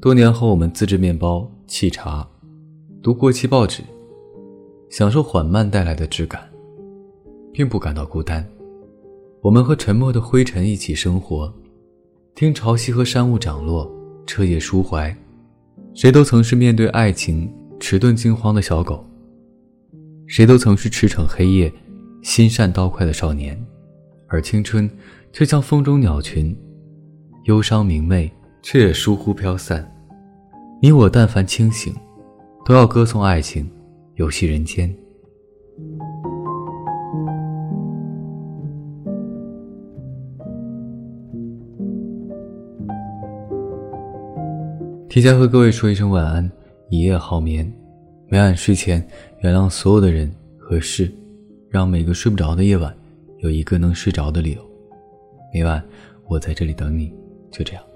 多年后，我们自制面包、沏茶，读过期报纸，享受缓慢带来的质感，并不感到孤单。我们和沉默的灰尘一起生活，听潮汐和山雾涨落，彻夜抒怀。谁都曾是面对爱情迟钝惊慌的小狗，谁都曾是驰骋黑夜、心善刀快的少年，而青春却像风中鸟群，忧伤明媚。却也疏忽飘散。你我但凡清醒，都要歌颂爱情，游戏人间。提前和各位说一声晚安，一夜好眠。每晚睡前，原谅所有的人和事，让每个睡不着的夜晚有一个能睡着的理由。每晚，我在这里等你，就这样。